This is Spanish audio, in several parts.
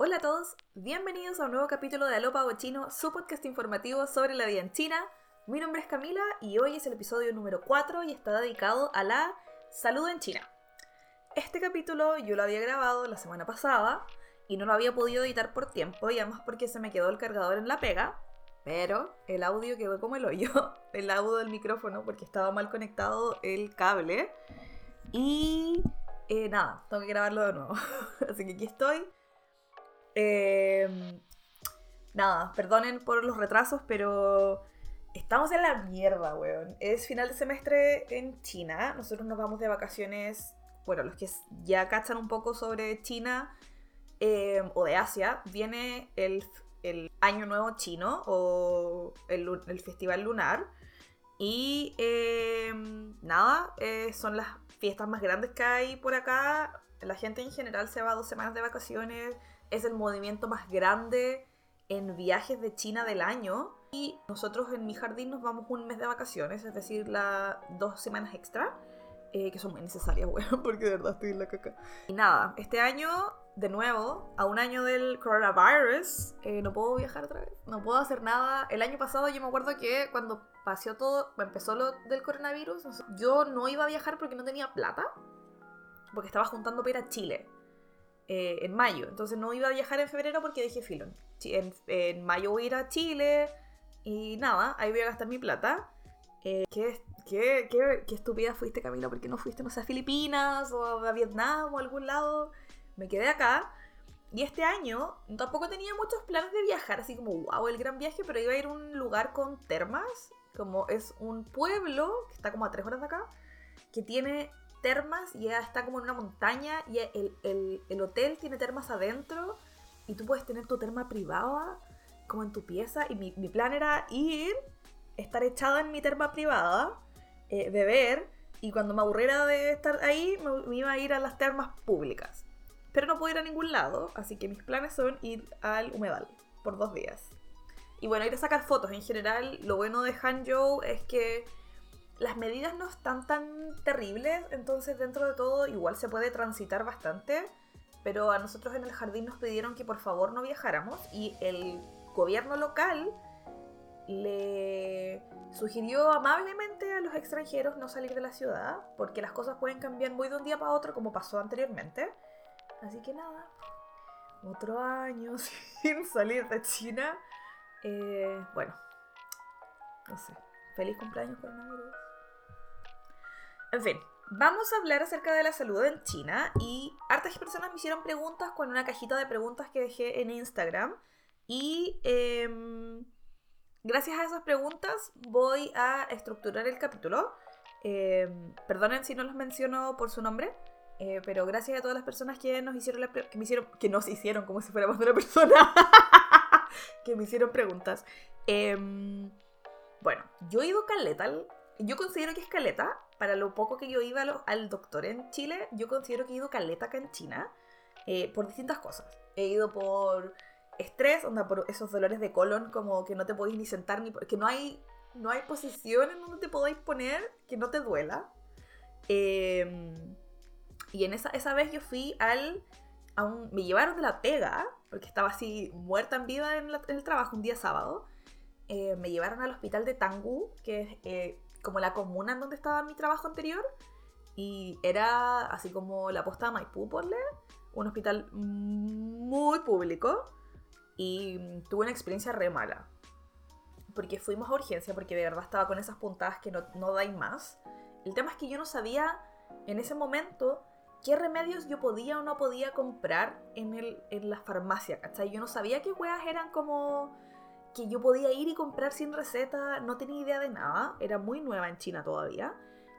Hola a todos, bienvenidos a un nuevo capítulo de Alopa Chino, su podcast informativo sobre la vida en China. Mi nombre es Camila y hoy es el episodio número 4 y está dedicado a la salud en China. Este capítulo yo lo había grabado la semana pasada y no lo había podido editar por tiempo y además porque se me quedó el cargador en la pega, pero el audio quedó como el hoyo, el audio del micrófono porque estaba mal conectado el cable y eh, nada, tengo que grabarlo de nuevo. Así que aquí estoy. Em, nada, perdonen por los retrasos, pero estamos en la mierda, weón. Es final de semestre en China. Nosotros nos vamos de vacaciones. Bueno, los que ya cachan un poco sobre China em, o de Asia, viene el, Año Nuevo Chino o el, Festival Lunar. Y em, nada, eh, son las fiestas más grandes que hay por acá. La gente en general se va dos semanas de vacaciones es el movimiento más grande en viajes de China del año. Y nosotros en mi jardín nos vamos un mes de vacaciones, es decir, la, dos semanas extra, eh, que son muy necesarias, bueno, porque de verdad estoy en la caca. Y nada, este año, de nuevo, a un año del coronavirus, eh, no puedo viajar otra vez, no puedo hacer nada. El año pasado yo me acuerdo que cuando pasó todo, empezó lo del coronavirus, yo no iba a viajar porque no tenía plata, porque estaba juntando para ir a Chile. Eh, en mayo. Entonces no iba a viajar en febrero porque dije, filón, en, en, mayo voy a ir a Chile y nada, ahí voy a gastar mi plata. Eh, ¿qué, qué, qué, qué, estúpida fuiste, Camila? porque no fuiste, no sé, a Filipinas o a Vietnam o a algún lado? Me quedé acá. Y este año tampoco tenía muchos planes de viajar, así como, wow, el gran viaje, pero iba a ir a un lugar con termas, como es un pueblo que está como a tres horas de acá, que tiene termas y está como en una montaña y el, hotel tiene termas adentro y tú puedes tener tu terma privada como en tu pieza y mi, plan era ir, estar echada en mi terma privada, eh, beber y cuando me aburriera de estar ahí me, iba a ir a las termas públicas. Pero no puedo ir a ningún lado, así que mis planes son ir al humedal por dos días. Y bueno, ir a sacar fotos. En general, lo bueno de Hangzhou es que las medidas no están tan terribles, entonces dentro de todo igual se puede transitar bastante, pero a nosotros en el jardín nos pidieron que por favor no viajáramos y el gobierno local le sugirió amablemente a los extranjeros no salir de la ciudad, porque las cosas pueden cambiar muy de un día para otro como pasó anteriormente. Así que nada, otro año sin salir de China. Eh, bueno, no sé. Feliz cumpleaños coronavirus. En fin, vamos a hablar acerca de la salud en China y hartas personas me hicieron preguntas con una cajita de preguntas que dejé en Instagram y em, gracias a esas preguntas voy a estructurar el capítulo. Em, perdonen si no los menciono por su nombre, eh, pero gracias a todas las personas que nos hicieron que me hicieron que nos hicieron como si fuéramos de una persona que me hicieron preguntas. Em, bueno, yo he ido caleta, yo considero que es caleta para lo poco que yo iba al doctor en Chile, yo considero que he ido caleta acá en China eh, por distintas cosas. He ido por estrés, onda, por esos dolores de colon como que no te podéis ni sentar ni... que no hay, no hay posición en donde te podáis poner que no te duela. Em, y en esa, esa vez yo fui al... A un, me llevaron de la pega, porque estaba así muerta en vida en, el trabajo un día sábado. Eh, me llevaron al hospital de Tangu, que es eh, como la comuna en donde estaba mi trabajo anterior. Y era así como la posta de Maipú, un hospital muy público. Y tuve una experiencia re mala. Porque fuimos a urgencia, porque de verdad estaba con esas puntadas que no, no dais más. El tema es que yo no sabía en ese momento qué remedios yo podía o no podía comprar en, el, en la farmacia, ¿cachai? Yo no sabía qué weas eran como que yo podía ir y comprar sin receta, no tenía idea de nada, era muy nueva en China todavía.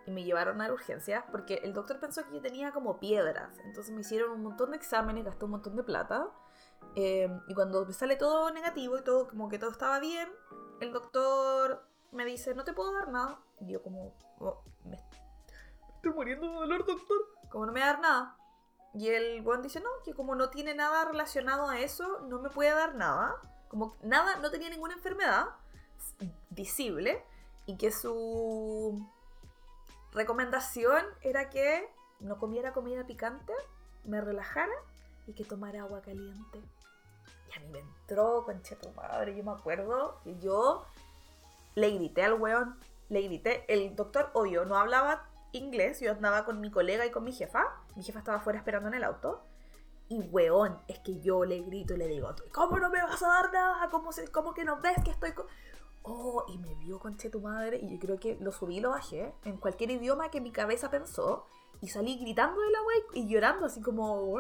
Y me llevaron a urgencias porque el doctor pensó que yo tenía como piedras. Entonces me hicieron un montón de exámenes, gastó un montón de plata. Em, y cuando me sale todo negativo y todo, como que todo estaba bien, el doctor me dice, no te puedo dar nada. Y yo como, oh, me estoy muriendo de dolor, doctor. Como no me va a dar nada. Y el buen dice, no, que como no tiene nada relacionado a eso, no me puede dar nada como nada, no tenía ninguna enfermedad visible y que su recomendación era que no comiera comida picante, me relajara y que tomara agua caliente. Y a mí me entró, concha tu madre, yo me acuerdo que yo le grité al weón, le grité. El doctor, obvio, no hablaba inglés, yo andaba con mi colega y con mi jefa. Mi jefa estaba afuera esperando en el auto. Y weón, es que yo le grito y le digo, ¿cómo no me vas a dar nada? ¿Cómo, cómo que no ves que estoy con... Oh, y me vio conche tu madre y yo creo que lo subí y lo bajé en cualquier idioma que mi cabeza pensó y salí gritando de la wey y llorando así como,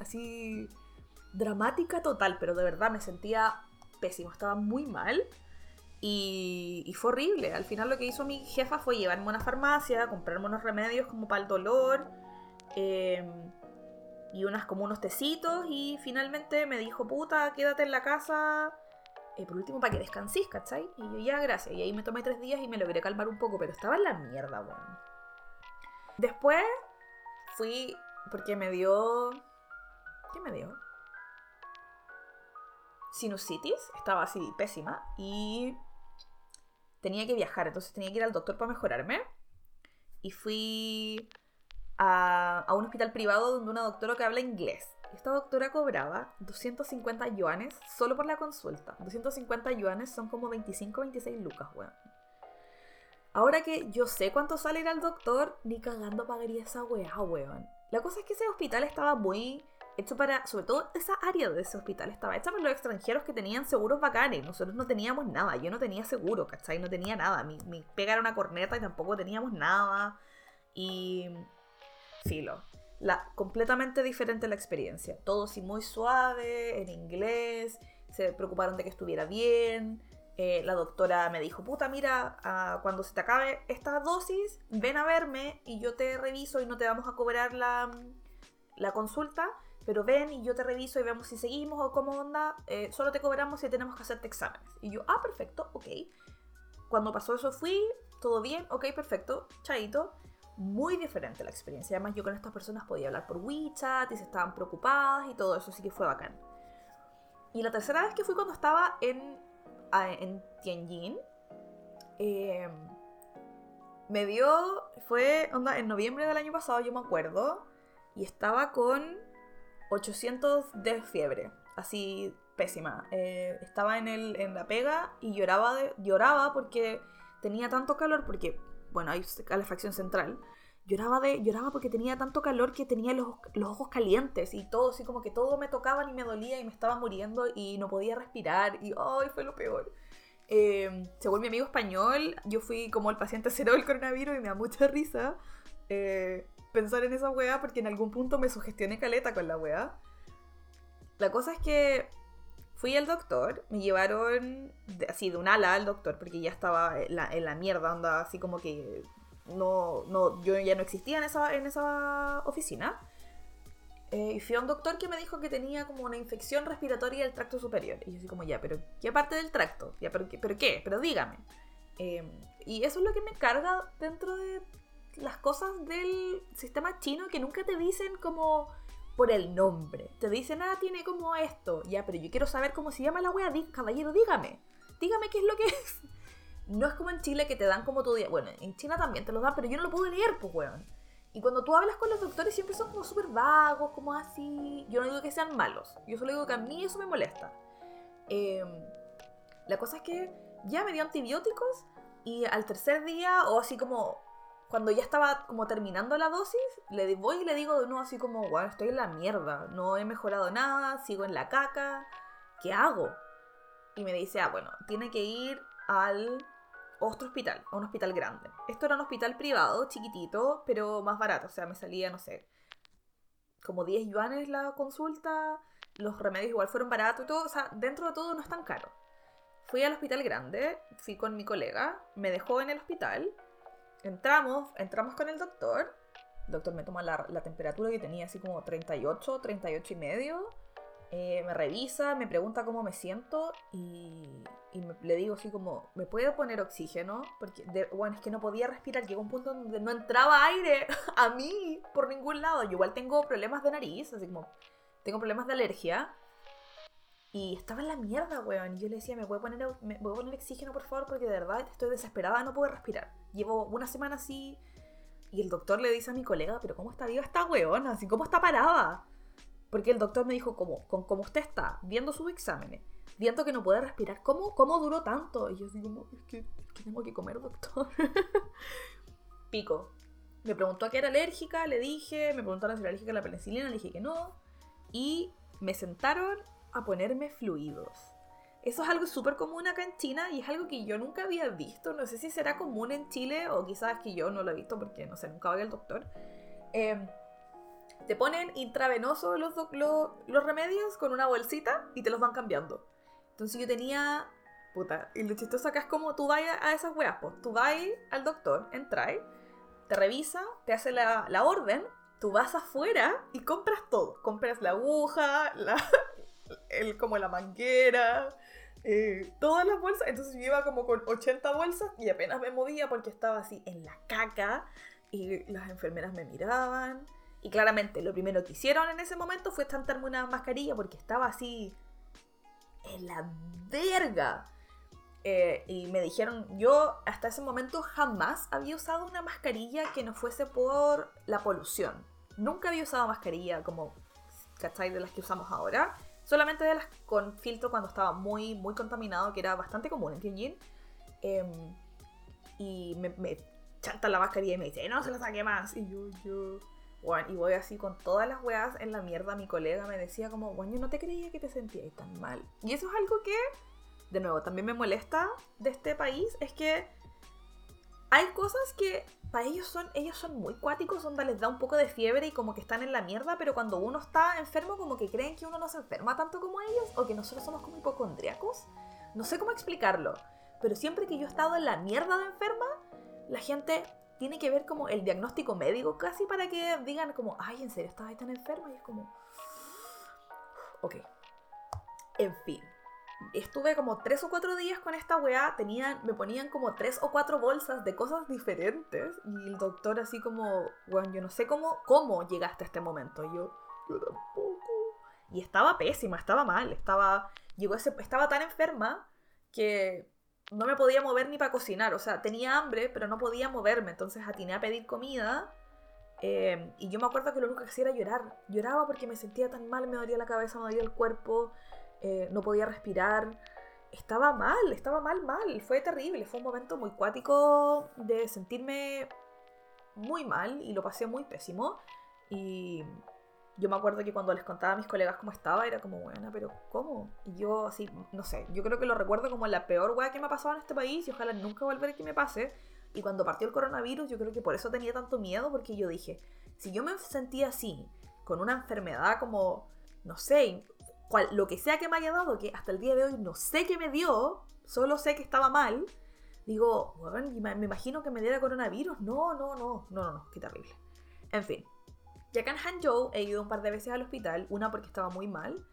así dramática total, pero de verdad me sentía pésimo, estaba muy mal. Y, fue horrible. Al final lo que hizo mi jefa fue llevarme a una farmacia, comprarme unos remedios como para el dolor em, y unas como unos tecitos y finalmente me dijo, puta, quédate en la casa eh, por último para que descansís, ¿cachai? Y yo ya, gracias. Y ahí me tomé tres días y me logré calmar un poco, pero estaba en la mierda, weón. Después fui porque me dio... ¿Qué me dio? Sinusitis, estaba así pésima y tenía que viajar, entonces tenía que ir al doctor para mejorarme. Y fui a, un hospital privado donde una doctora que habla inglés. Esta doctora cobraba 250 yuanes solo por la consulta. 250 yuanes son como 25, 26 lucas, weón. Ahora que yo sé cuánto sale ir al doctor, ni cagando pagaría esa weá, weón. La cosa es que ese hospital estaba muy hecho para, sobre todo esa área de ese hospital estaba hecha para los extranjeros que tenían seguros bacanes. Nosotros no teníamos nada, yo no tenía seguro, ¿cachai? No tenía nada. Mi, mi pega era una corneta y tampoco teníamos nada. Y. Filo. La, completamente diferente la experiencia. Todo así muy suave, en inglés. Se preocuparon de que estuviera bien. Eh, la doctora me dijo, puta, mira, ah, cuando se te acabe esta dosis, ven a verme y yo te reviso y no te vamos a cobrar la, la consulta pero ven y yo te reviso y vemos si seguimos o cómo onda, eh, solo te cobramos si tenemos que hacerte exámenes. Y yo, ah, perfecto, ok. Cuando pasó eso fui, todo bien, ok, perfecto, chaito. Muy diferente la experiencia. Además, yo con estas personas podía hablar por WeChat y se estaban preocupadas y todo eso, así que fue bacán. Y la tercera vez que fui cuando estaba en, en Tianjin, em, me dio, fue onda, en noviembre del año pasado, yo me acuerdo, y estaba con 800 de fiebre, así pésima. Eh, estaba en, el, en la pega y lloraba, lloraba porque tenía tanto calor, porque, bueno, hay calefacción central. Lloraba, de, lloraba porque tenía tanto calor que tenía los, ojos calientes y todo, así como que todo me tocaba y me dolía y me estaba muriendo y no podía respirar y ¡ay! fue lo peor. Eh, según mi amigo español, yo fui como el paciente cero del coronavirus y me da mucha risa. Eh, pensar en esa weá porque en algún punto me sugestioné caleta con la weá. La cosa es que fui al doctor, me llevaron así de un ala al doctor porque ya estaba en la, mierda, onda así como que no, no, yo ya no existía en esa, en esa oficina. Eh, y fui a un doctor que me dijo que tenía como una infección respiratoria del tracto superior. Y yo así como, ya, pero ¿qué parte del tracto? Ya, pero, ¿pero qué? Pero dígame. Em, y eso es lo que me carga dentro de las cosas del sistema chino que nunca te dicen como por el nombre. Te dicen, ah, tiene como esto. Ya, pero yo quiero saber cómo se llama la wea. Caballero, dígame. Dígame qué es lo que es. No es como en Chile que te dan como tu día. Bueno, en China también te lo dan, pero yo no lo puedo leer, pues, weón. Y cuando tú hablas con los doctores siempre son como súper vagos, como así. Yo no digo que sean malos. Yo solo digo que a mí eso me molesta. Em, la cosa es que ya me dio antibióticos y al tercer día, o así como cuando ya estaba como terminando la dosis, le voy y le digo de nuevo así como, bueno, estoy en la mierda, no he mejorado nada, sigo en la caca, ¿qué hago? Y me dice, ah, bueno, tiene que ir al otro hospital, a un hospital grande. Esto era un hospital privado, chiquitito, pero más barato, o sea, me salía, no sé, como 10 yuanes la consulta, los remedios igual fueron baratos y todo, o sea, dentro de todo no es tan caro. Fui al hospital grande, fui con mi colega, me dejó en el hospital entramos, entramos con el doctor. El doctor me toma la, temperatura que tenía así como 38, 38 y medio. Eh, me revisa, me pregunta cómo me siento y, le digo así como, ¿me puede poner oxígeno? Porque, bueno, es que no podía respirar. Llegó un punto donde no entraba aire a mí por ningún lado. Yo igual tengo problemas de nariz, así como, tengo problemas de alergia. Y estaba en la mierda, weón. Y yo le decía, ¿me puede poner, me puede poner oxígeno, por favor? Porque de verdad estoy desesperada, no puedo respirar. Llevo una semana así. Y el doctor le dice a mi colega, ¿pero cómo está viva esta weona? Así, ¿cómo está parada? Porque el doctor me dijo, como, con como usted está viendo sus exámenes, viendo que no puede respirar, ¿cómo, cómo duró tanto? Y yo digo, es que, es que tengo que comer, doctor. Pico. Me preguntó a qué era alérgica, le dije, me preguntaron si era alérgica a la penicilina, le dije que no. Y me sentaron a ponerme fluidos. Eso es algo súper común acá en China y es algo que yo nunca había visto. No sé si será común en Chile o quizás que yo no lo he visto porque no sé, nunca voy al doctor. Em, te ponen intravenoso los, los, remedios con una bolsita y te los van cambiando. Entonces yo tenía. Puta, y lo chistoso acá es como tú vas a esas weas, pues. Tú vas al doctor, entras, te revisa, te hace la, la orden, tú vas afuera y compras todo. Compras la aguja, la, el, como la manguera, eh, todas las bolsas. Entonces yo iba como con 80 bolsas y apenas me movía porque estaba así en la caca y las enfermeras me miraban. Y claramente lo primero que hicieron en ese momento fue estantarme una mascarilla porque estaba así en la verga. Eh, y me dijeron, yo hasta ese momento jamás había usado una mascarilla que no fuese por la polución. Nunca había usado mascarilla como, ¿cachai? De las que usamos ahora. Solamente de las con filtro cuando estaba muy, muy contaminado, que era bastante común en Tianjin. Em, y me, me chanta la mascarilla y me dice, no se la saque más. Y yo, yo. Bueno, y voy así con todas las weas en la mierda. Mi colega me decía como, bueno, yo no te creía que te sentías tan mal. Y eso es algo que, de nuevo, también me molesta de este país. Es que hay cosas que para ellos son, ellos son muy cuáticos, onda les da un poco de fiebre y como que están en la mierda, pero cuando uno está enfermo como que creen que uno no se enferma tanto como ellos o que nosotros somos como hipocondriacos. No sé cómo explicarlo, pero siempre que yo he estado en la mierda de enferma, la gente tiene que ver como el diagnóstico médico casi para que digan como, ay, ¿en serio estás tan enferma? Y es como, ok. En fin estuve como tres o cuatro días con esta weá, tenían, me ponían como tres o cuatro bolsas de cosas diferentes y el doctor así como, bueno, yo no sé cómo, cómo llegaste a este momento. Y yo, yo tampoco. Y estaba pésima, estaba mal, estaba, llegó ese, estaba tan enferma que no me podía mover ni para cocinar, o sea, tenía hambre, pero no podía moverme, entonces atiné a pedir comida. Eh, y yo me acuerdo que lo único que hacía era llorar. Lloraba porque me sentía tan mal, me dolía la cabeza, me dolía el cuerpo. Eh, no podía respirar. Estaba mal, estaba mal, mal. Fue terrible. Fue un momento muy cuático de sentirme muy mal y lo pasé muy pésimo. Y yo me acuerdo que cuando les contaba a mis colegas cómo estaba, era como, buena, pero ¿cómo? Y yo así, no sé, yo creo que lo recuerdo como la peor weá que me ha pasado en este país y ojalá nunca volver a que me pase. Y cuando partió el coronavirus, yo creo que por eso tenía tanto miedo, porque yo dije, si yo me sentía así, con una enfermedad como, no sé, lo que sea que me haya dado, que hasta el día de hoy no sé qué me dio, solo sé que estaba mal, digo, me imagino que me diera coronavirus. No, no, no, no, no, no, qué terrible. En fin. Ya acá en Hangzhou he ido un par de veces al hospital, una porque estaba muy mal,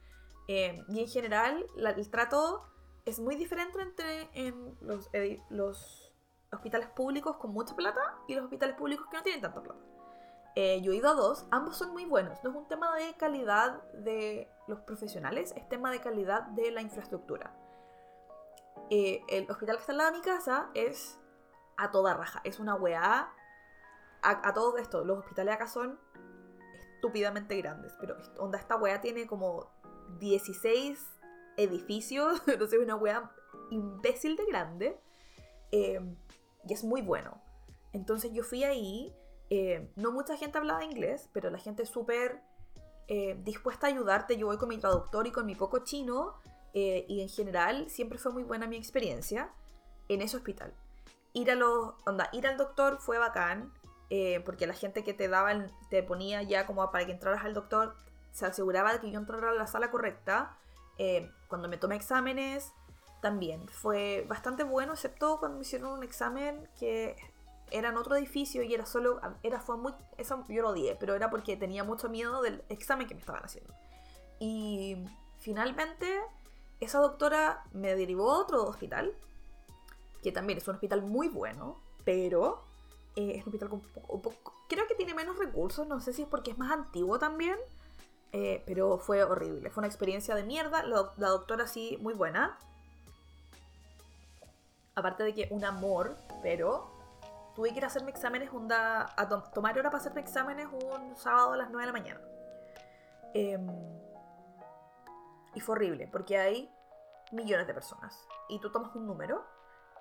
eh, y en general el trato es muy diferente entre en los, los hospitales públicos con mucha plata y los hospitales públicos que no tienen tanta plata. Eh, yo he ido a dos, ambos son muy buenos. No es un tema de calidad de los profesionales, es tema de calidad de la infraestructura. Eh, el hospital que está al lado de mi casa es a toda raja, es una weá. A, todo esto, los hospitales acá son estúpidamente grandes, pero onda esta weá tiene como 16 edificios, no sé, una weá imbécil de grande. Eh, y es muy bueno. Entonces yo fui ahí eh, no mucha gente hablaba inglés, pero la gente súper eh, dispuesta a ayudarte. Yo voy con mi traductor y con mi poco chino eh, y en general siempre fue muy buena mi experiencia en ese hospital. Ir, a los, onda, ir al doctor fue bacán porque la gente que te daban, te ponía ya como para que entraras al doctor, se aseguraba de que yo entrara a la sala correcta. cuando me tomé exámenes, también fue bastante bueno, excepto cuando me hicieron un examen que era en otro edificio y era solo, era, fue muy, eso yo lo odié, pero era porque tenía mucho miedo del examen que me estaban haciendo. Y finalmente esa doctora me derivó a otro hospital, que también es un hospital muy bueno, pero eh, es un hospital con poco, creo que tiene menos recursos, no sé si es porque es más antiguo también, eh, pero fue horrible, fue una experiencia de mierda, la, la doctora sí, muy buena. Aparte de que un amor, pero tuve que ir a hacerme exámenes, a tomar hora para hacerme exámenes un sábado a las 9 de la mañana. Em, y fue horrible, porque hay millones de personas. Y tú tomas un número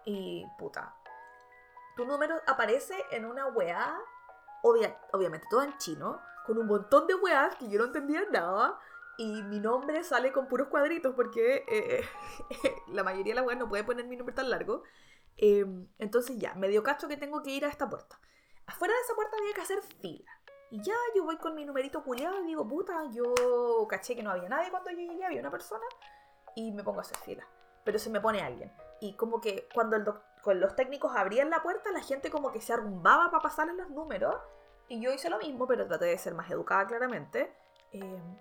y puta. Tu número aparece en una weá, obviamente todo en chino, con un montón de weás que yo no entendía nada. Y mi nombre sale con puros cuadritos porque eh, la mayoría de las weas no puede poner mi nombre tan largo. Em, entonces ya, medio cacho que tengo que ir a esta puerta. Afuera de esa puerta había que hacer fila. Y ya yo voy con mi numerito culiado y digo, puta, yo caché que no había nadie cuando yo llegué, había una persona. Y me pongo a hacer fila. Pero se me pone alguien. Y como que cuando el con los técnicos abrían la puerta, la gente como que se arrumbaba para pasarle los números. Y yo hice lo mismo, pero traté de ser más educada claramente. Em,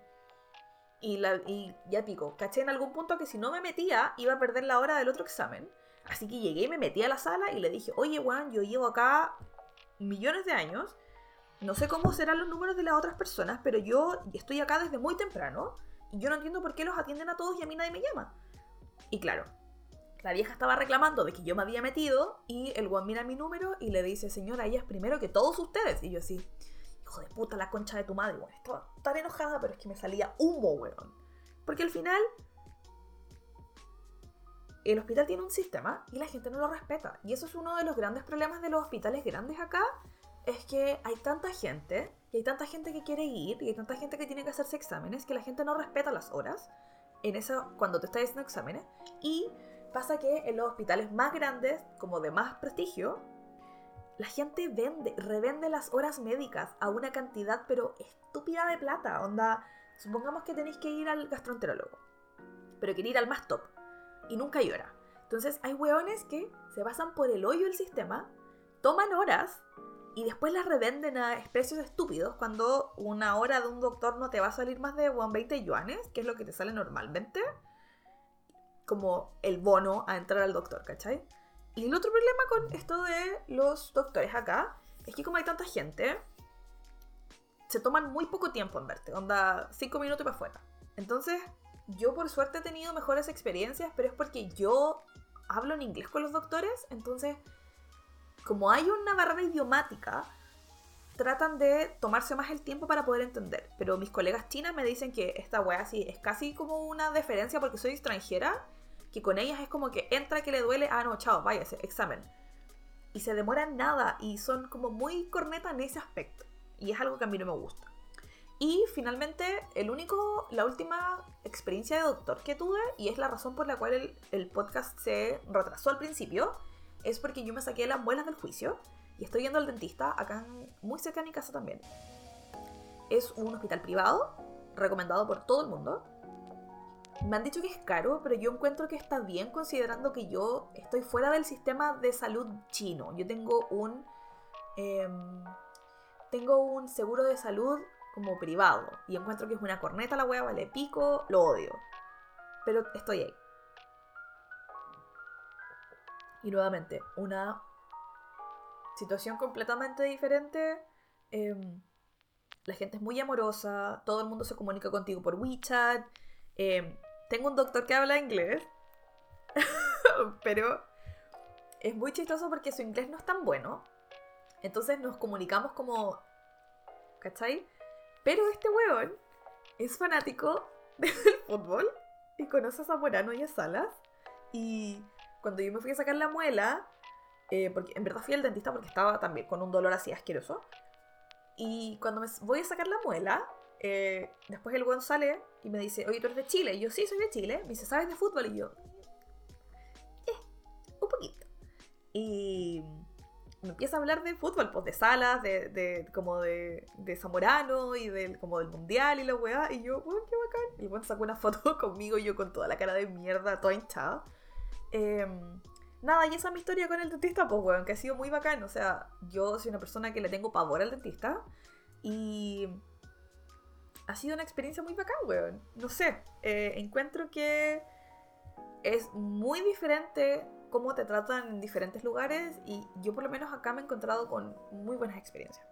y, la, y ya pico, caché en algún punto que si no me metía, iba a perder la hora del otro examen. Así que llegué, me metí a la sala y le dije, oye Juan, yo llevo acá millones de años. No sé cómo serán los números de las otras personas, pero yo estoy acá desde muy temprano. Y yo no entiendo por qué los atienden a todos y a mí nadie me llama. Y claro, la vieja estaba reclamando de que yo me había metido y el Juan mira mi número y le dice, señora, ella es primero que todos ustedes. Y yo así, hijo de puta, la concha de tu madre. Bueno, estaba tan enojada, pero es que me salía humo, weón. Porque al final, el hospital tiene un sistema y la gente no lo respeta. Y eso es uno de los grandes problemas de los hospitales grandes acá. Es que hay tanta gente, y hay tanta gente que quiere ir, y hay tanta gente que tiene que hacerse exámenes, que la gente no respeta las horas en eso, cuando te está haciendo exámenes. Y pasa que en los hospitales más grandes, como de más prestigio, la gente vende, revende las horas médicas a una cantidad pero estúpida de plata. Onda, supongamos que tenéis que ir al gastroenterólogo, pero queréis ir al más top y nunca hora. Entonces hay hueones que se basan por el hoyo del sistema, toman horas y después las revenden a precios estúpidos cuando una hora de un doctor no te va a salir más de 20 yuanes, que es lo que te sale normalmente, como el bono a entrar al doctor, ¿cachai? Y el otro problema con esto de los doctores acá es que como hay tanta gente, se toman muy poco tiempo en verte, onda 5 minutos para afuera. Entonces, yo por suerte he tenido mejores experiencias, pero es porque yo hablo en inglés con los doctores, entonces, como hay una barrera idiomática, tratan de tomarse más el tiempo para poder entender. Pero mis colegas chinas me dicen que esta wea sí es casi como una deferencia porque soy extranjera que con ellas es como que entra que le duele, ah, no, chao, váyase, examen. Y se demoran nada y son como muy corneta en ese aspecto. Y es algo que a mí no me gusta. Y finalmente, el único, la última experiencia de doctor que tuve, y es la razón por la cual el, podcast se retrasó al principio, es porque yo me saqué las muelas del juicio y estoy yendo al dentista acá muy cerca de mi casa también. Es un hospital privado, recomendado por todo el mundo. Me han dicho que es caro, pero yo encuentro que está bien considerando que yo estoy fuera del sistema de salud chino. Yo tengo un. Em, tengo un seguro de salud como privado. Y encuentro que es una corneta la wea, vale pico, lo odio. Pero estoy ahí. Y nuevamente, una situación completamente diferente. Em, la gente es muy amorosa, todo el mundo se comunica contigo por WeChat. Eh, tengo un doctor que habla inglés, pero es muy chistoso porque su inglés no es tan bueno. Entonces nos comunicamos como... ¿Cachai? Pero este weón es fanático del fútbol y conoce a Zamorano y a Salas. Y cuando yo me fui a sacar la muela, eh, porque en verdad fui al dentista porque estaba también con un dolor así asqueroso. Y cuando me voy a sacar la muela, eh, después el weón sale y me dice, oye, tú eres de Chile. Y yo, sí, soy de Chile. Me dice, ¿sabes de fútbol? Y yo, eh, un poquito. Y empieza a hablar de fútbol, pues de salas, de, como de, de, Zamorano y del, como del mundial y la weá. Y yo, weón, qué bacán. Y weón sacó una foto conmigo y yo con toda la cara de mierda, toda hinchada. Em, nada, y esa es mi historia con el dentista, pues weón, que ha sido muy bacán. O sea, yo soy una persona que le tengo pavor al dentista. Y ha sido una experiencia muy bacán, weón. No sé, eh, encuentro que es muy diferente cómo te tratan en diferentes lugares y yo por lo menos acá me he encontrado con muy buenas experiencias.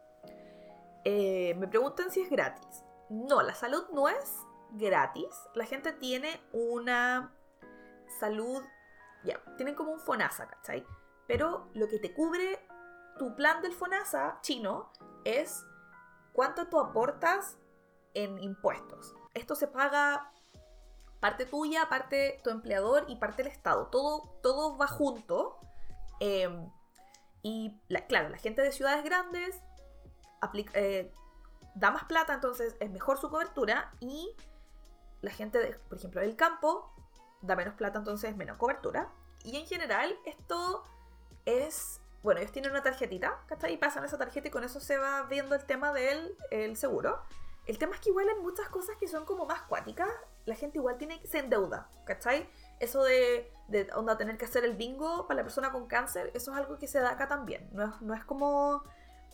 Eh, me preguntan si es gratis. No, la salud no es gratis. La gente tiene una salud, ya, tienen como un FONASA, ¿cachai? Pero lo que te cubre tu plan del FONASA chino es cuánto tú aportas en impuestos. Esto se paga parte tuya, parte tu empleador y parte el Estado. Todo, todo va junto. Em, y claro, la gente de ciudades grandes eh, da más plata, entonces es mejor su cobertura. Y la gente, de, por ejemplo, del campo da menos plata, entonces es menos cobertura. Y en general, esto es. Bueno, ellos tienen una tarjetita, ¿cachai? Y pasan esa tarjeta y con eso se va viendo el tema del el seguro. El tema es que igual hay muchas cosas que son como más cuáticas. La gente igual tiene que se endeuda, ¿cachai? Eso de, de onda tener que hacer el bingo para la persona con cáncer, eso es algo que se da acá también. No es, no es como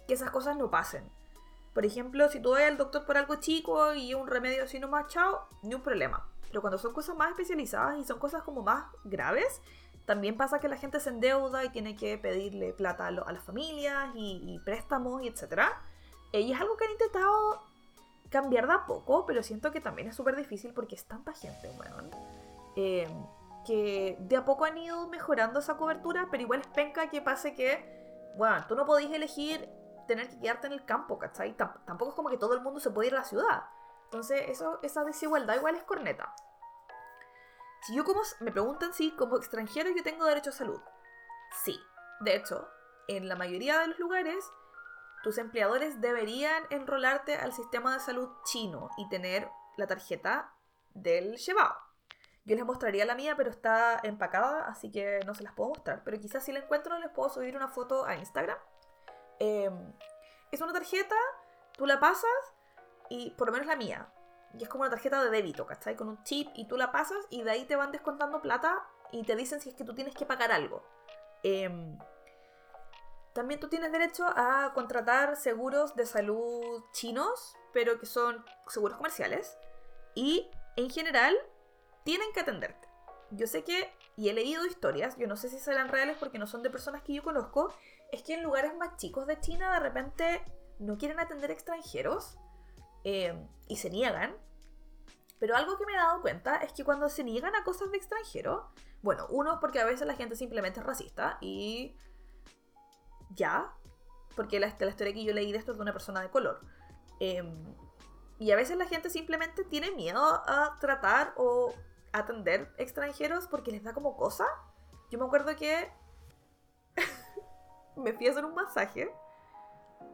que esas cosas no pasen. Por ejemplo, si tú vas al doctor por algo chico y un remedio así nomás, chao, ni un problema. Pero cuando son cosas más especializadas y son cosas como más graves, también pasa que la gente se endeuda y tiene que pedirle plata a, las familias y, préstamos y etc. Y es algo que han intentado cambiar de a poco, pero siento que también es súper difícil porque es tanta gente, weón. Eh, que de a poco han ido mejorando esa cobertura, pero igual es penca que pase que, bueno, tú no podéis elegir tener que quedarte en el campo, ¿cachai? tampoco es como que todo el mundo se puede ir a la ciudad. Entonces, eso, esa desigualdad igual es corneta. Si yo como, me preguntan si como extranjero yo tengo derecho a salud. Sí. De hecho, en la mayoría de los lugares, tus empleadores deberían enrolarte al sistema de salud chino y tener la tarjeta del llevado. Yo les mostraría la mía, pero está empacada, así que no se las puedo mostrar. Pero quizás si la encuentro les puedo subir una foto a Instagram. Em, es una tarjeta, tú la pasas y por lo menos la mía, y es como una tarjeta de débito, ¿cachai? Con un chip y tú la pasas y de ahí te van descontando plata y te dicen si es que tú tienes que pagar algo. Em, también tú tienes derecho a contratar seguros de salud chinos, pero que son seguros comerciales. Y en general tienen que atenderte. Yo sé que, y he leído historias, yo no sé si serán reales porque no son de personas que yo conozco, es que en lugares más chicos de China de repente no quieren atender extranjeros Em, y se niegan. Pero algo que me he dado cuenta es que cuando se niegan a cosas de extranjero, bueno, uno porque a veces la gente simplemente es racista y ya, porque la, historia que yo leí de esto es de una persona de color. Em, y a veces la gente simplemente tiene miedo a tratar o atender extranjeros porque les da como cosa. Yo me acuerdo que me fui a hacer un masaje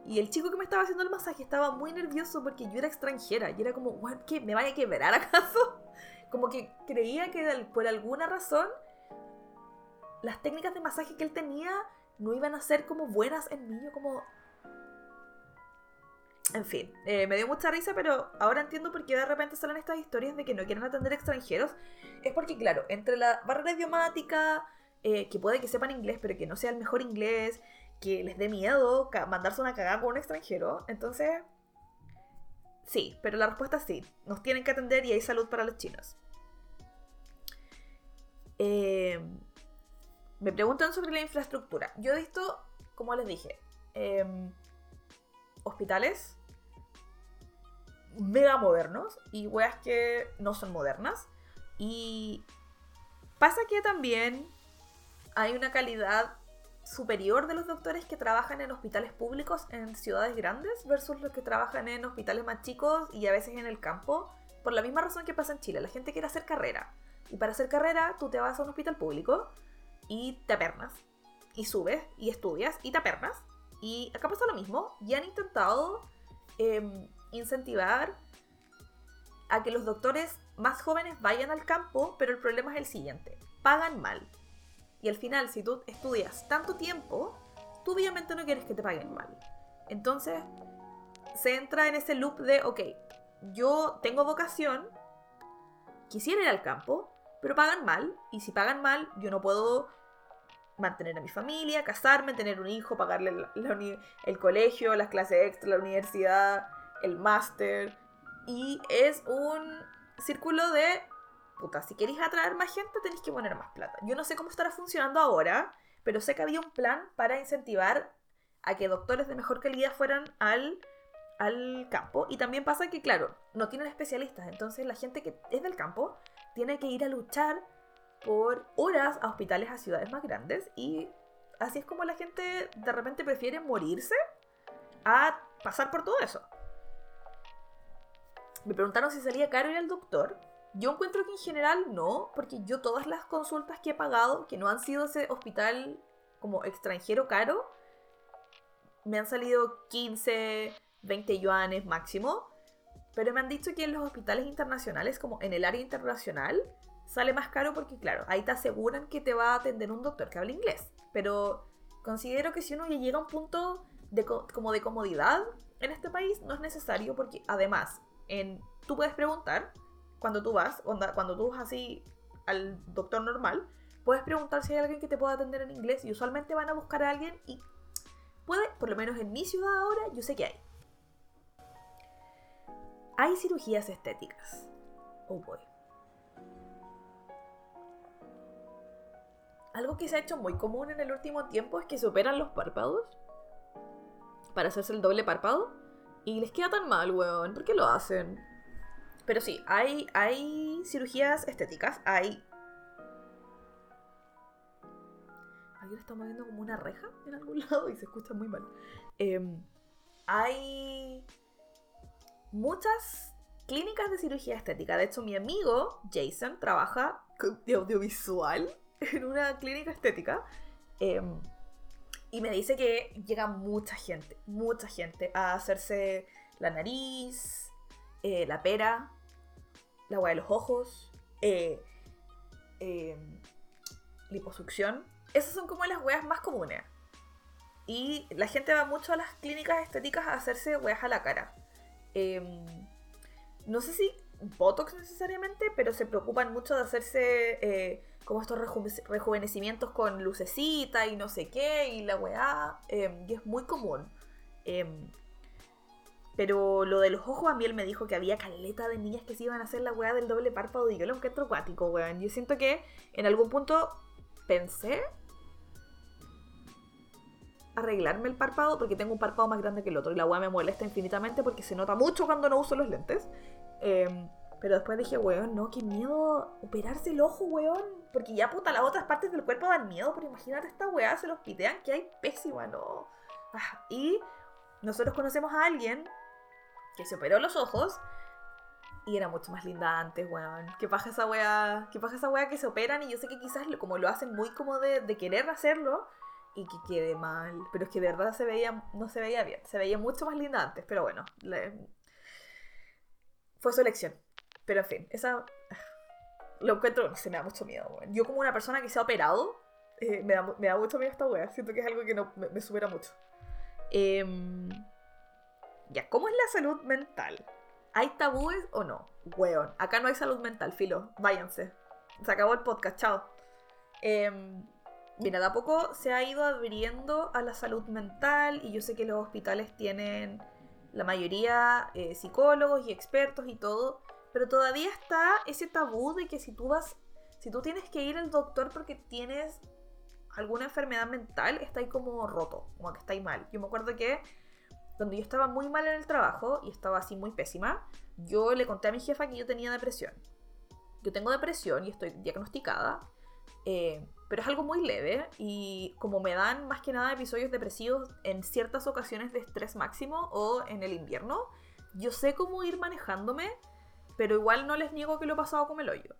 y el chico que me estaba haciendo el masaje estaba muy nervioso porque yo era extranjera. Y era como, ¿qué? ¿Me vaya a quebrar acaso? Como que creía que por alguna razón las técnicas de masaje que él tenía no iban a ser como buenas en mí. Yo como... En fin, eh, me dio mucha risa, pero ahora entiendo por qué de repente salen estas historias de que no quieren atender extranjeros. Es porque, claro, entre la barrera idiomática, eh, que puede que sepan inglés, pero que no sea el mejor inglés, que les dé miedo mandarse una cagada con un extranjero. Entonces, sí, pero la respuesta es sí. Nos tienen que atender y hay salud para los chinos. Em, me preguntan sobre la infraestructura. Yo he visto, como les dije, em, hospitales mega modernos y weas que no son modernas. Y pasa que también hay una calidad superior de los doctores que trabajan en hospitales públicos en ciudades grandes versus los que trabajan en hospitales más chicos y a veces en el campo, por la misma razón que pasa en Chile. La gente quiere hacer carrera. Y para hacer carrera, tú te vas a un hospital público y te apernas. Y subes y estudias y te apernas. Y acá pasa lo mismo. Y han intentado em, incentivar a que los doctores más jóvenes vayan al campo, pero el problema es el siguiente. Pagan mal. Y al final, si tú estudias tanto tiempo, tú obviamente no quieres que te paguen mal. Entonces, se entra en ese loop de, ok, yo tengo vocación, quisiera ir al campo, pero pagan mal. Y si pagan mal, yo no puedo mantener a mi familia, casarme, tener un hijo, pagarle el colegio, las clases extra, la universidad, el máster. Y es un círculo de puta, si queréis atraer más gente tenéis que poner más plata. Yo no sé cómo estará funcionando ahora, pero sé que había un plan para incentivar a que doctores de mejor calidad fueran al, al campo. Y también pasa que, claro, no tienen especialistas, entonces la gente que es del campo tiene que ir a luchar por horas a hospitales a ciudades más grandes y así es como la gente de repente prefiere morirse a pasar por todo eso. Me preguntaron si salía caro ir al doctor. Yo encuentro que en general no, porque yo todas las consultas que he pagado, que no han sido ese hospital como extranjero caro, me han salido 15, 20 yuanes máximo. Pero me han dicho que en los hospitales internacionales, como en el área internacional, sale más caro porque, claro, ahí te aseguran que te va a atender un doctor que habla inglés. Pero considero que si uno llega a un punto de, como de comodidad en este país, no es necesario porque, además, en, tú puedes preguntar cuando tú vas, onda, cuando tú vas así al doctor normal, puedes preguntar si hay alguien que te pueda atender en inglés y usualmente van a buscar a alguien y puede, por lo menos en mi ciudad ahora, yo sé que hay. Hay cirugías estéticas. Oh boy. Algo que se ha hecho muy común en el último tiempo es que se operan los párpados para hacerse el doble párpado y les queda tan mal, weón. ¿Por qué lo hacen? Pero sí, hay, hay cirugías estéticas, hay... Alguien está moviendo como una reja en algún lado y se escucha muy mal. Em, hay muchas clínicas de cirugía estética. De hecho, mi amigo Jason trabaja de audiovisual en una clínica estética. Em, y me dice que llega mucha gente, mucha gente a hacerse la nariz, eh, la pera, la agua de los ojos, eh, em, liposucción. Esas son como las weas más comunes. Y la gente va mucho a las clínicas estéticas a hacerse weas a la cara. Em, no sé si Botox necesariamente, pero se preocupan mucho de hacerse eh, como estos rejuvenecimientos con lucecita y no sé qué, y la weá, em, y es muy común. Em, pero lo de los ojos a mí él me dijo que había caleta de niñas que se iban a hacer la weá del doble párpado y yo lo encuentro acuático, weón. Yo siento que en algún punto pensé arreglarme el párpado porque tengo un párpado más grande que el otro y la weá me molesta infinitamente porque se nota mucho cuando no uso los lentes. Em, pero después dije, weón, no, qué miedo operarse el ojo, weón. Porque ya puta, las otras partes del cuerpo dan miedo, pero imagínate esta weá, se los pitean, que hay pésima, no. Ah, y nosotros conocemos a alguien que se operó los ojos y era mucho más linda antes, weón. ¿Qué pasa esa weá? ¿Qué pasa esa weá que se operan? Y yo sé que quizás como lo hacen muy como de querer hacerlo, y que quede mal. Pero es que de verdad se veía, no se veía bien. Se veía mucho más linda antes, pero bueno. Fue su elección. Pero en fin, esa. Lo encuentro, se me da mucho miedo, Yo, como una persona que se ha operado, eh, me, da, me, da, mucho miedo esta wea. Siento que es algo que no, me, supera mucho. Em, ya, ¿cómo es la salud mental? ¿Hay tabúes o no? Weón, acá no hay salud mental, filo. Váyanse. Se acabó el podcast, chao. Eh, Mira, de a poco se ha ido abriendo a la salud mental y yo sé que los hospitales tienen la mayoría eh, psicólogos y expertos y todo, pero todavía está ese tabú de que si tú vas, si tú tienes que ir al doctor porque tienes alguna enfermedad mental, está ahí como roto, como que está ahí mal. Yo me acuerdo que cuando yo estaba muy mal en el trabajo y estaba así muy pésima, yo le conté a mi jefa que yo tenía depresión. Yo tengo depresión y estoy diagnosticada. Eh, pero es algo muy leve y como me dan más que nada episodios depresivos en ciertas ocasiones de estrés máximo o en el invierno, yo sé cómo ir manejándome, pero igual no les niego que lo he pasado como el hoyo.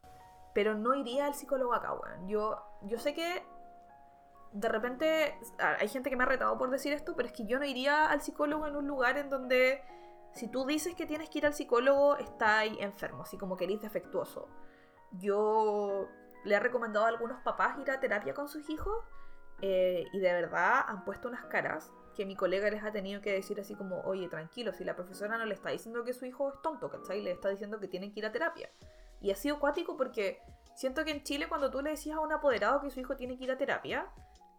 Pero no iría al psicólogo acá, weón. Yo, yo sé que de repente hay gente que me ha retado por decir esto, pero es que yo no iría al psicólogo en un lugar en donde si tú dices que tienes que ir al psicólogo, está ahí enfermo, así como que eres defectuoso. Yo le ha recomendado a algunos papás ir a terapia con sus hijos eh, y de verdad han puesto unas caras que mi colega les ha tenido que decir así como, oye, tranquilo, si la profesora no le está diciendo que su hijo es tonto, ¿cachai? Le está diciendo que tienen que ir a terapia. Y ha sido cuático porque siento que en Chile cuando tú le decías a un apoderado que su hijo tiene que ir a terapia,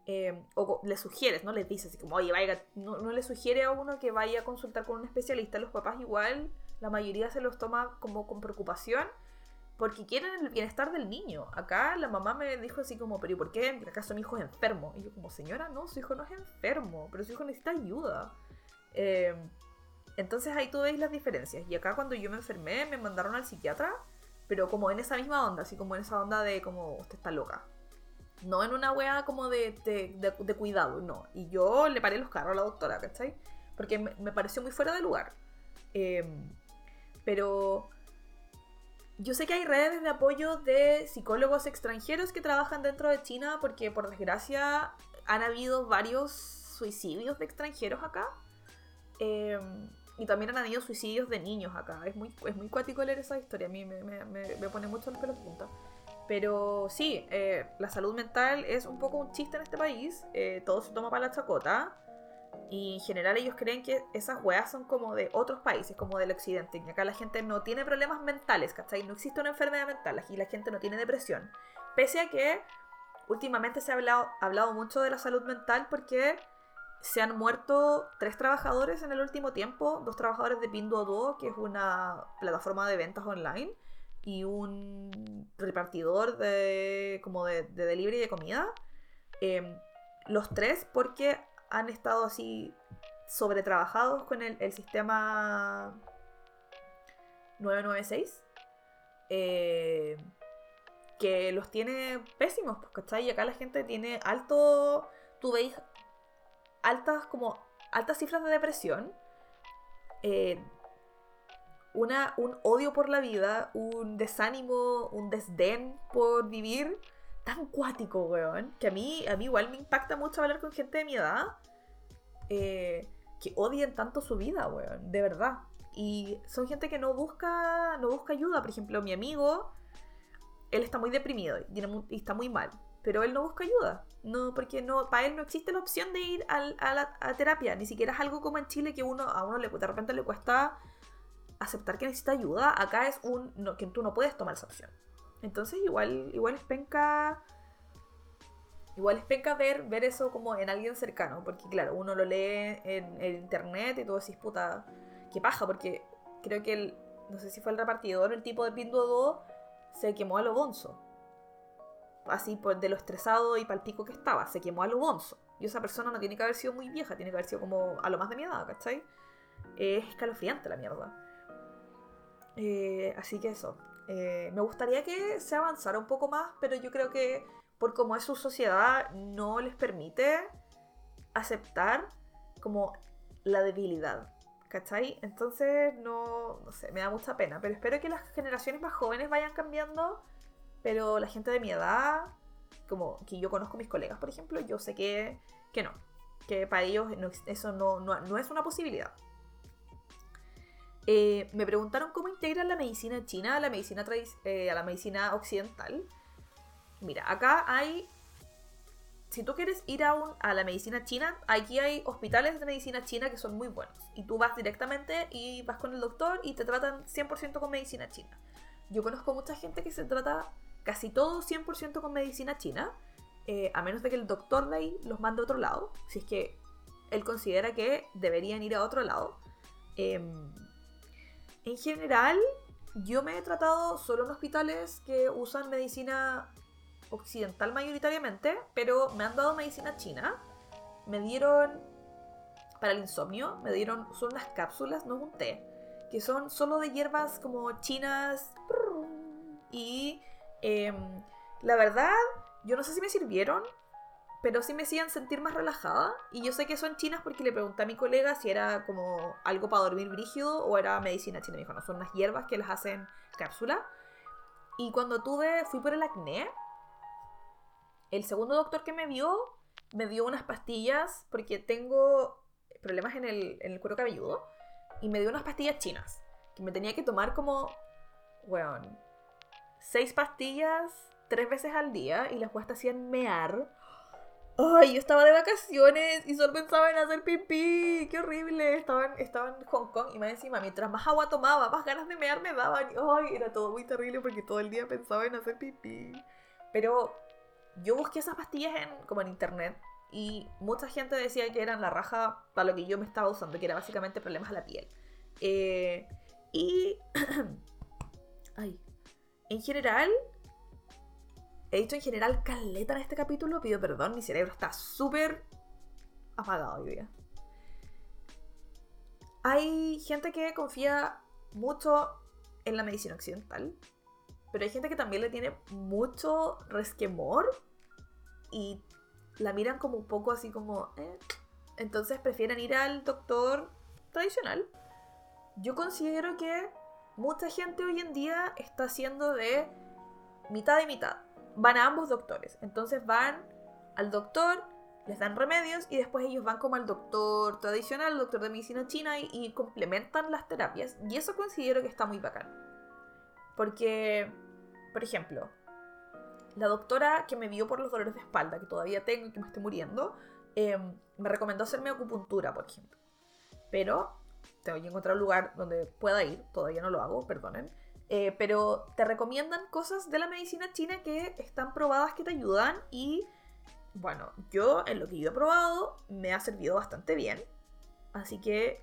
eh, o le sugieres, no les dices así como, oye, vaya, no, no le sugiere a uno que vaya a consultar con un especialista, los papás igual, la mayoría se los toma como con preocupación porque quieren el bienestar del niño. Acá la mamá me dijo así como, pero ¿y por qué acaso mi hijo es enfermo? Y yo como, señora, no, su hijo no es enfermo, pero su hijo necesita ayuda. Eh, entonces ahí tú veis las diferencias. Y acá cuando yo me enfermé me mandaron al psiquiatra, pero como en esa misma onda, así como en esa onda de como, usted está loca. No en una wea como de, de, cuidado, no. Y yo le paré los carros a la doctora, ¿cachai? Porque me, pareció muy fuera de lugar. Eh, pero yo sé que hay redes de apoyo de psicólogos extranjeros que trabajan dentro de China porque por desgracia han habido varios suicidios de extranjeros acá. Em, y también han habido suicidios de niños acá. Es muy, es muy cuático leer esa historia. A mí me, me, me, pone mucho los pelos punta. Pero sí, eh, la salud mental es un poco un chiste en este país. Eh, todo se toma para la chacota. Y en general ellos creen que esas weas son como de otros países, como del occidente. Y acá la gente no tiene problemas mentales, ¿cachai? No existe una enfermedad mental. Aquí la gente no tiene depresión. Pese a que últimamente se ha hablado, hablado mucho de la salud mental porque se han muerto tres trabajadores en el último tiempo. Dos trabajadores de Pinduoduo, que es una plataforma de ventas online. Y un repartidor de, como de, de delivery de comida. Em, los tres porque han estado así sobretrabajados con el, el sistema 996. Eh, que los tiene pésimos, pues, ¿cachai? Y acá la gente tiene alto. Tú veis altas como. altas cifras de depresión. Eh, una, un odio por la vida, un desánimo, un desdén por vivir tan cuático, weón, que a mí, a mí igual me impacta mucho hablar con gente de mi edad eh, que odien tanto su vida, weón, de verdad. Y son gente que no busca, no busca ayuda. Por ejemplo, mi amigo, él está muy deprimido y, está muy mal, pero él no busca ayuda. No, porque no, para él no existe la opción de ir a, la, terapia. Ni siquiera es algo como en Chile que uno, a uno le, de repente le cuesta aceptar que necesita ayuda. Acá es un que tú no puedes tomar esa opción. Entonces igual, igual es penca. Igual es penca ver, ver eso como en alguien cercano. Porque claro, uno lo lee en, internet y tú decís, puta, qué paja, porque creo que el. No sé si fue el repartidor, el tipo de Pinduoduo, se quemó a lo bonzo. Así pues, de lo estresado y palpico que estaba, se quemó a lo bonzo. Y esa persona no tiene que haber sido muy vieja, tiene que haber sido como a lo más de mi edad, ¿cachai? Es escalofriante la mierda. Eh, así que eso. Eh, me gustaría que se avanzara un poco más, pero yo creo que por cómo es su sociedad no les permite aceptar como la debilidad. ¿Cachai? Entonces no, no sé, me da mucha pena, pero espero que las generaciones más jóvenes vayan cambiando, pero la gente de mi edad, como que yo conozco mis colegas, por ejemplo, yo sé que, que no, que para ellos eso no, no es una posibilidad. Eh, me preguntaron cómo integran la medicina china a la medicina, eh, a la medicina occidental. Mira, acá hay... Si tú quieres ir a, un, a la medicina china, aquí hay hospitales de medicina china que son muy buenos. Y tú vas directamente y vas con el doctor y te tratan 100% con medicina china. Yo conozco mucha gente que se trata casi todo 100% con medicina china, eh, a menos de que el doctor de ahí los mande a otro lado, si es que él considera que deberían ir a otro lado. Em, en general, yo me he tratado solo en hospitales que usan medicina occidental mayoritariamente, pero me han dado medicina china. Me dieron, para el insomnio, me dieron, son unas cápsulas, no es un té, que son solo de hierbas como chinas. Y em, la verdad, yo no sé si me sirvieron, pero sí me hacían sentir más relajada. Y yo sé que son chinas porque le pregunté a mi colega si era como algo para dormir brígido o era medicina china. Me dijo, no, son unas hierbas que las hacen cápsula. Y cuando tuve, fui por el acné, el segundo doctor que me vio me dio unas pastillas porque tengo problemas en el, en el cuero cabelludo. Y me dio unas pastillas chinas que me tenía que tomar como, bueno, seis pastillas tres veces al día y las te hacían mear Ay, yo estaba de vacaciones y solo pensaba en hacer pipí. Qué horrible. Estaba en, estaba en Hong Kong y más encima, mientras más agua tomaba, más ganas de mear me daban. Ay, era todo muy terrible porque todo el día pensaba en hacer pipí. Pero yo busqué esas pastillas en, como en internet y mucha gente decía que eran la raja para lo que yo me estaba usando, que era básicamente problemas a la piel. Eh, y... Ay. En general, He dicho en general caleta en este capítulo, pido perdón, mi cerebro está súper apagado hoy día. Hay gente que confía mucho en la medicina occidental, pero hay gente que también le tiene mucho resquemor y la miran como un poco así como... Eh. Entonces prefieren ir al doctor tradicional. Yo considero que mucha gente hoy en día está haciendo de mitad y mitad. Van a ambos doctores. Entonces van al doctor, les dan remedios y después ellos van como al doctor tradicional, al doctor de medicina china y, y complementan las terapias. Y eso considero que está muy bacán. Porque, por ejemplo, la doctora que me vio por los dolores de espalda, que todavía tengo y que me estoy muriendo, em, me recomendó hacerme acupuntura, por ejemplo. Pero tengo que encontrar un lugar donde pueda ir, todavía no lo hago, perdonen. Eh, pero te recomiendan cosas de la medicina china que están probadas que te ayudan y bueno, yo en lo que yo he probado me ha servido bastante bien. Así que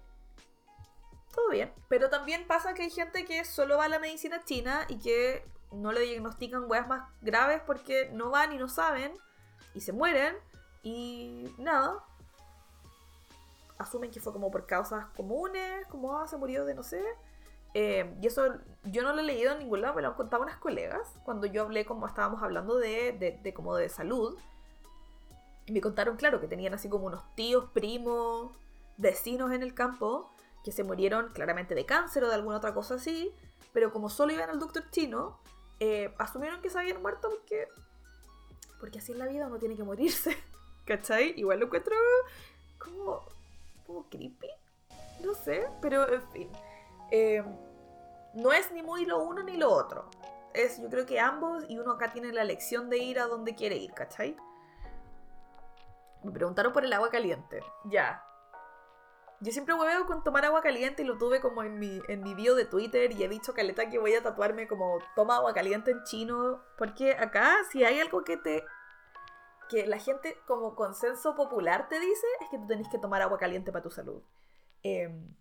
todo bien. Pero también pasa que hay gente que solo va a la medicina china y que no le diagnostican weas más graves porque no van y no saben y se mueren y nada. Asumen que fue como por causas comunes, como ah, se murió de no sé. Eh, y eso yo no lo he leído en ningún lado, me lo han contado unas colegas cuando yo hablé como estábamos hablando de, de, como de salud. Me contaron, claro, que tenían así como unos tíos, primos, vecinos en el campo que se murieron claramente de cáncer o de alguna otra cosa así, pero como solo iban al doctor chino, eh, asumieron que se habían muerto porque, porque así es la vida, uno tiene que morirse. ¿Cachai? Igual lo encuentro como, como creepy. No sé, pero en fin. Eh, no es ni muy lo uno ni lo otro. Es, yo creo que ambos y uno acá tiene la elección de ir a donde quiere ir, ¿cachai? Me preguntaron por el agua caliente. Ya. Yo siempre hueveo con tomar agua caliente y lo tuve como en mi, en mi bio de Twitter y he dicho, Caleta, que voy a tatuarme como toma agua caliente en chino. Porque acá, si hay algo que te. que la gente como consenso popular te dice, es que tú tenés que tomar agua caliente para tu salud. Em,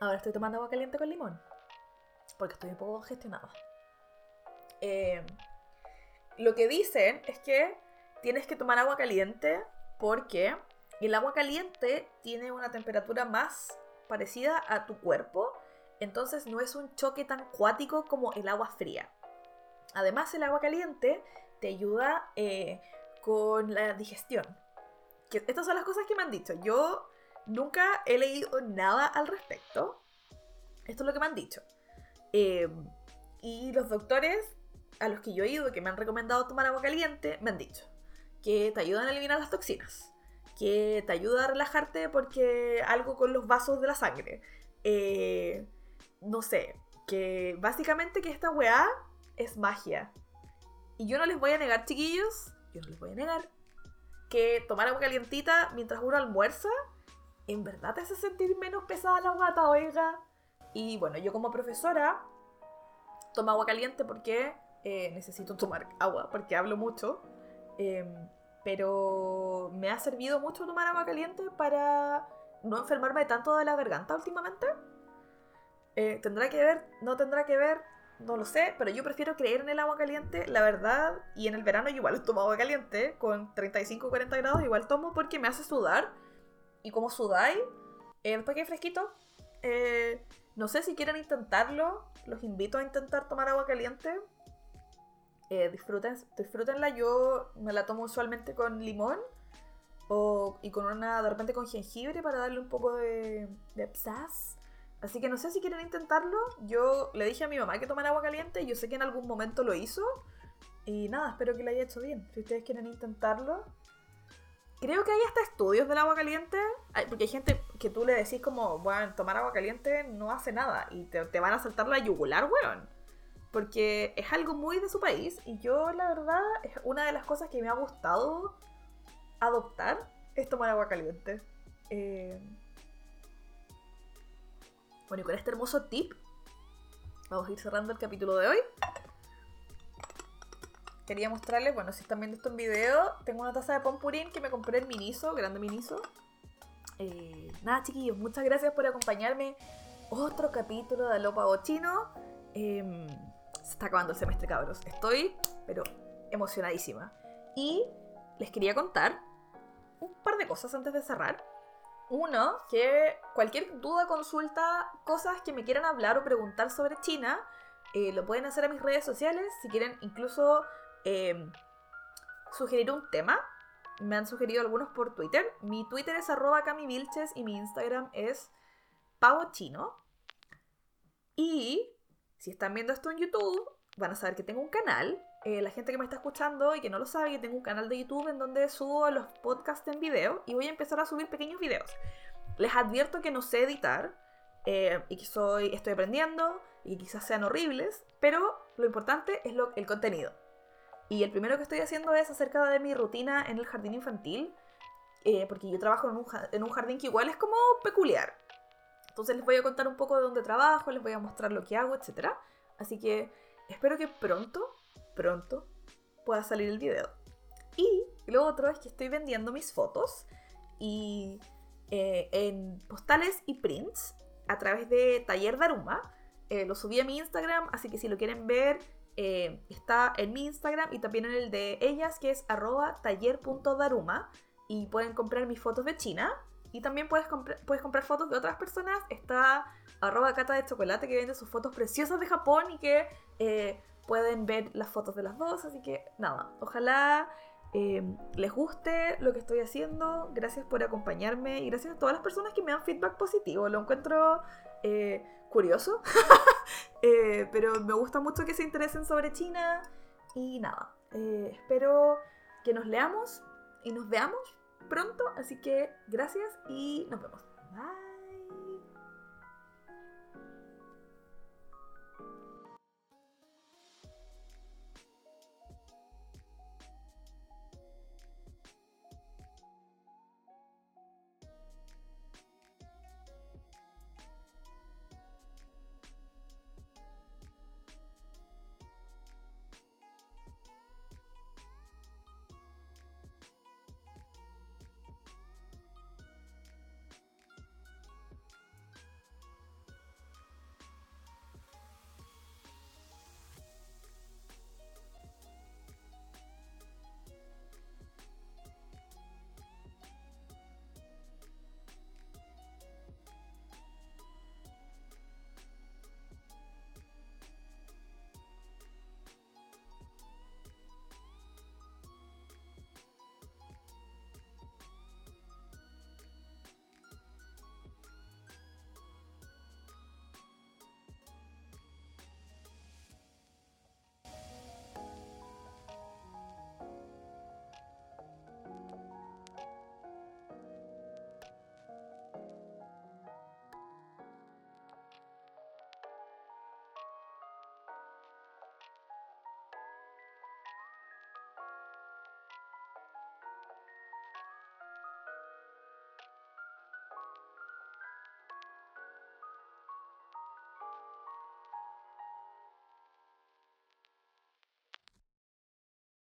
Ahora estoy tomando agua caliente con limón. Porque estoy un poco gestionada. Eh, lo que dicen es que tienes que tomar agua caliente porque el agua caliente tiene una temperatura más parecida a tu cuerpo, entonces no es un choque tan cuático como el agua fría. Además, el agua caliente te ayuda eh, con la digestión. Estas son las cosas que me han dicho. Yo nunca he leído nada al respecto. Esto es lo que me han dicho. Eh, y los doctores a los que yo he ido, que me han recomendado tomar agua caliente, me han dicho que te ayudan a eliminar las toxinas, que te ayuda a relajarte porque algo con los vasos de la sangre. Eh, no sé, que básicamente que esta weá es magia. Y yo no les voy a negar, chiquillos, yo no les voy a negar que tomar agua calientita mientras uno almuerza, en verdad te hace sentir menos pesada la guata, oiga. Y bueno, yo como profesora tomo agua caliente porque eh, necesito tomar agua porque hablo mucho. Em, pero me ha servido mucho tomar agua caliente para no enfermarme tanto de la garganta últimamente. Eh, ¿Tendrá que ver? ¿No tendrá que ver? No lo sé, pero yo prefiero creer en el agua caliente, la verdad. Y en el verano igual tomo agua caliente, con 35 o 40 grados igual tomo porque me hace sudar. Y como sudáis, eh, después que hay fresquito, no sé si quieren intentarlo, los invito a intentar tomar agua caliente eh, disfruten, disfrútenla. Yo me la tomo usualmente con limón o, y con una, de repente con jengibre para darle un poco de, de Así que no sé si quieren intentarlo. Yo le dije a mi mamá que tomara agua caliente. Yo sé que en algún momento lo hizo. Y nada, espero que lo haya hecho bien. Si ustedes quieren intentarlo. Creo que hay hasta estudios del agua caliente. Porque hay gente que tú le decís como, bueno, tomar agua caliente no hace nada. Y te, van a saltar la yugular, weón porque es algo muy de su país y yo la verdad es una de las cosas que me ha gustado adoptar es tomar agua caliente. Eh, bueno, y con este hermoso tip vamos a ir cerrando el capítulo de hoy. Quería mostrarles, bueno, si están viendo esto en video, tengo una taza de pompurín que me compré en Miniso, grande Miniso. Eh, nada, chiquillos, muchas gracias por acompañarme. Otro capítulo de Lopa Chino. Eh, se está acabando el semestre, cabros. Estoy, pero emocionadísima. Y les quería contar un par de cosas antes de cerrar. Uno, que cualquier duda, consulta, cosas que me quieran hablar o preguntar sobre China, eh, lo pueden hacer a mis redes sociales. Si quieren incluso eh, sugerir un tema, me han sugerido algunos por Twitter. Mi Twitter es arroba camivilches y mi Instagram es pavochino. Y si están viendo esto en YouTube, van a saber que tengo un canal. Eh, la gente que me está escuchando y que no lo sabe, yo tengo un canal de YouTube en donde subo los podcasts en video y voy a empezar a subir pequeños videos. Les advierto que no sé editar eh, y que soy, estoy aprendiendo y quizás sean horribles, pero lo importante es lo, el contenido. Y el primero que estoy haciendo es acerca de mi rutina en el jardín infantil, eh, porque yo trabajo en un, en un jardín que igual es como peculiar. Entonces les voy a contar un poco de dónde trabajo, les voy a mostrar lo que hago, etc. Así que espero que pronto, pronto pueda salir el video. Y lo otro es que estoy vendiendo mis fotos y eh, en postales y prints a través de Taller Daruma. Eh, lo subí a mi Instagram, así que si lo quieren ver, eh, está en mi Instagram y también en el de ellas, que es arroba taller.daruma. Y pueden comprar mis fotos de China. Y también puedes, puedes comprar fotos de otras personas. Está arroba cata de chocolate que vende sus fotos preciosas de Japón y que eh, pueden ver las fotos de las dos. Así que nada, ojalá les guste lo que estoy haciendo. Gracias por acompañarme y gracias a todas las personas que me dan feedback positivo. Lo encuentro eh, curioso, eh, pero me gusta mucho que se interesen sobre China y nada, eh, espero que nos leamos y nos veamos pronto, así que gracias y nos vemos. Bye.